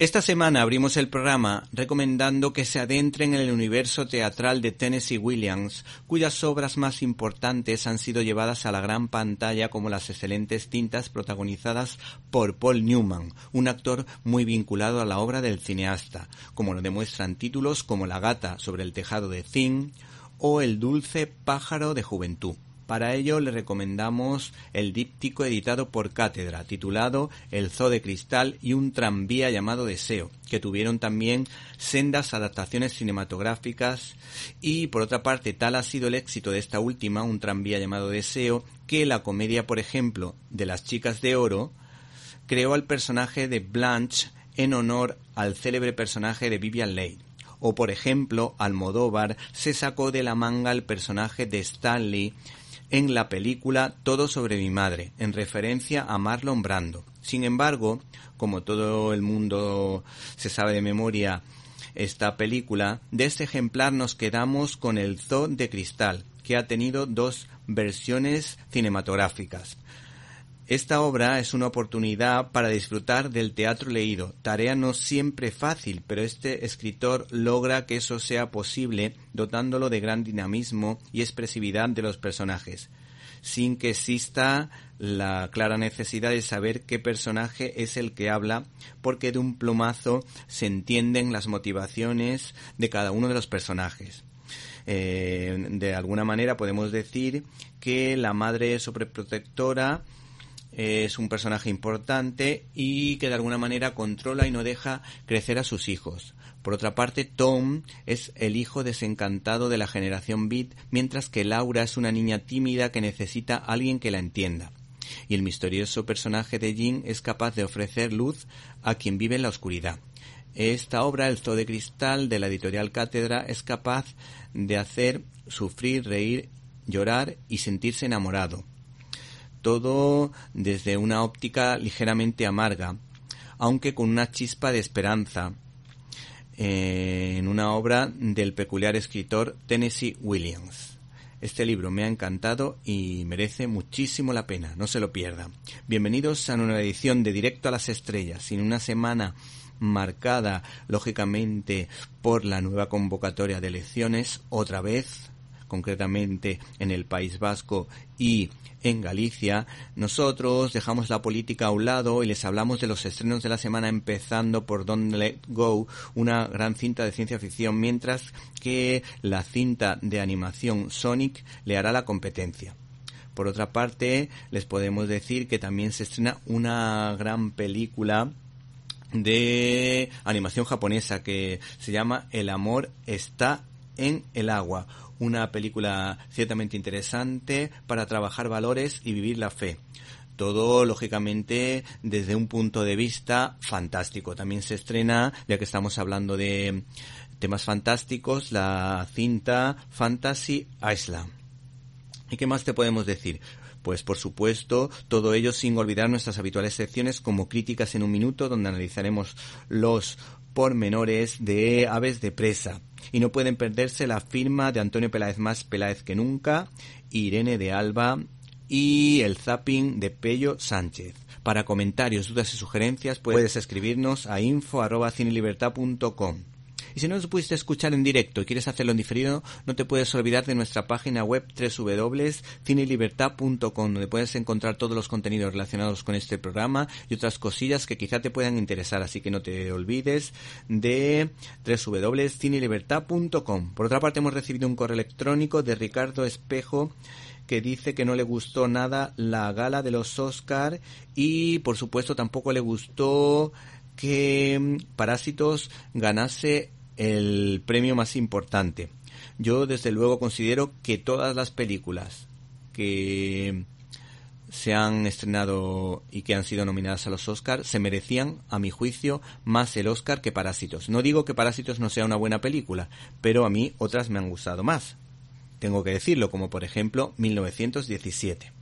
Esta semana abrimos el programa recomendando que se adentren en el universo teatral de Tennessee Williams, cuyas obras más importantes han sido llevadas a la gran pantalla como las excelentes tintas protagonizadas por Paul Newman, un actor muy vinculado a la obra del cineasta, como lo demuestran títulos como La gata sobre el tejado de zinc o El dulce pájaro de juventud. Para ello le recomendamos el díptico editado por Cátedra, titulado El Zoo de Cristal y un tranvía llamado Deseo, que tuvieron también sendas adaptaciones cinematográficas y por otra parte tal ha sido el éxito de esta última, un tranvía llamado Deseo, que la comedia, por ejemplo, de las chicas de oro, creó al personaje de Blanche en honor al célebre personaje de Vivian Leigh. O por ejemplo, Almodóvar se sacó de la manga el personaje de Stanley en la película Todo sobre mi madre, en referencia a Marlon Brando. Sin embargo, como todo el mundo se sabe de memoria esta película, de este ejemplar nos quedamos con el Zoo de Cristal, que ha tenido dos versiones cinematográficas. Esta obra es una oportunidad para disfrutar del teatro leído, tarea no siempre fácil, pero este escritor logra que eso sea posible dotándolo de gran dinamismo y expresividad de los personajes, sin que exista la clara necesidad de saber qué personaje es el que habla, porque de un plumazo se entienden las motivaciones de cada uno de los personajes. Eh, de alguna manera podemos decir que la madre sobreprotectora es un personaje importante y que de alguna manera controla y no deja crecer a sus hijos. Por otra parte, Tom es el hijo desencantado de la generación Beat, mientras que Laura es una niña tímida que necesita a alguien que la entienda. Y el misterioso personaje de Jean es capaz de ofrecer luz a quien vive en la oscuridad. Esta obra, El Zoo de Cristal, de la editorial Cátedra, es capaz de hacer sufrir, reír, llorar y sentirse enamorado todo desde una óptica ligeramente amarga, aunque con una chispa de esperanza, eh, en una obra del peculiar escritor Tennessee Williams. Este libro me ha encantado y merece muchísimo la pena, no se lo pierda. Bienvenidos a una edición de Directo a las Estrellas, en una semana marcada, lógicamente, por la nueva convocatoria de elecciones, otra vez, concretamente en el País Vasco y en Galicia, nosotros dejamos la política a un lado y les hablamos de los estrenos de la semana empezando por Don't Let Go, una gran cinta de ciencia ficción, mientras que la cinta de animación Sonic le hará la competencia. Por otra parte, les podemos decir que también se estrena una gran película de animación japonesa que se llama El amor está en el agua, una película ciertamente interesante para trabajar valores y vivir la fe. Todo, lógicamente, desde un punto de vista fantástico. También se estrena, ya que estamos hablando de temas fantásticos, la cinta Fantasy Island. ¿Y qué más te podemos decir? Pues por supuesto, todo ello sin olvidar nuestras habituales secciones como críticas en un minuto, donde analizaremos los pormenores de aves de presa. Y no pueden perderse la firma de Antonio Peláez más Peláez que nunca, Irene de Alba y el zapping de Pello Sánchez. Para comentarios, dudas y sugerencias puedes escribirnos a info.cinelibertad.com. Y si no nos pudiste escuchar en directo y quieres hacerlo en diferido, no te puedes olvidar de nuestra página web www.cinelibertad.com donde puedes encontrar todos los contenidos relacionados con este programa y otras cosillas que quizá te puedan interesar, así que no te olvides de www.cinelibertad.com. Por otra parte, hemos recibido un correo electrónico de Ricardo Espejo que dice que no le gustó nada la gala de los Oscar y por supuesto tampoco le gustó que Parásitos ganase el premio más importante. Yo desde luego considero que todas las películas que se han estrenado y que han sido nominadas a los Oscar se merecían, a mi juicio, más el Oscar que Parásitos. No digo que Parásitos no sea una buena película, pero a mí otras me han gustado más. Tengo que decirlo, como por ejemplo 1917.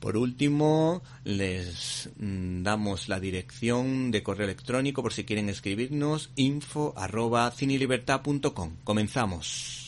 Por último, les mm, damos la dirección de correo electrónico por si quieren escribirnos info arroba cinelibertad.com. Comenzamos.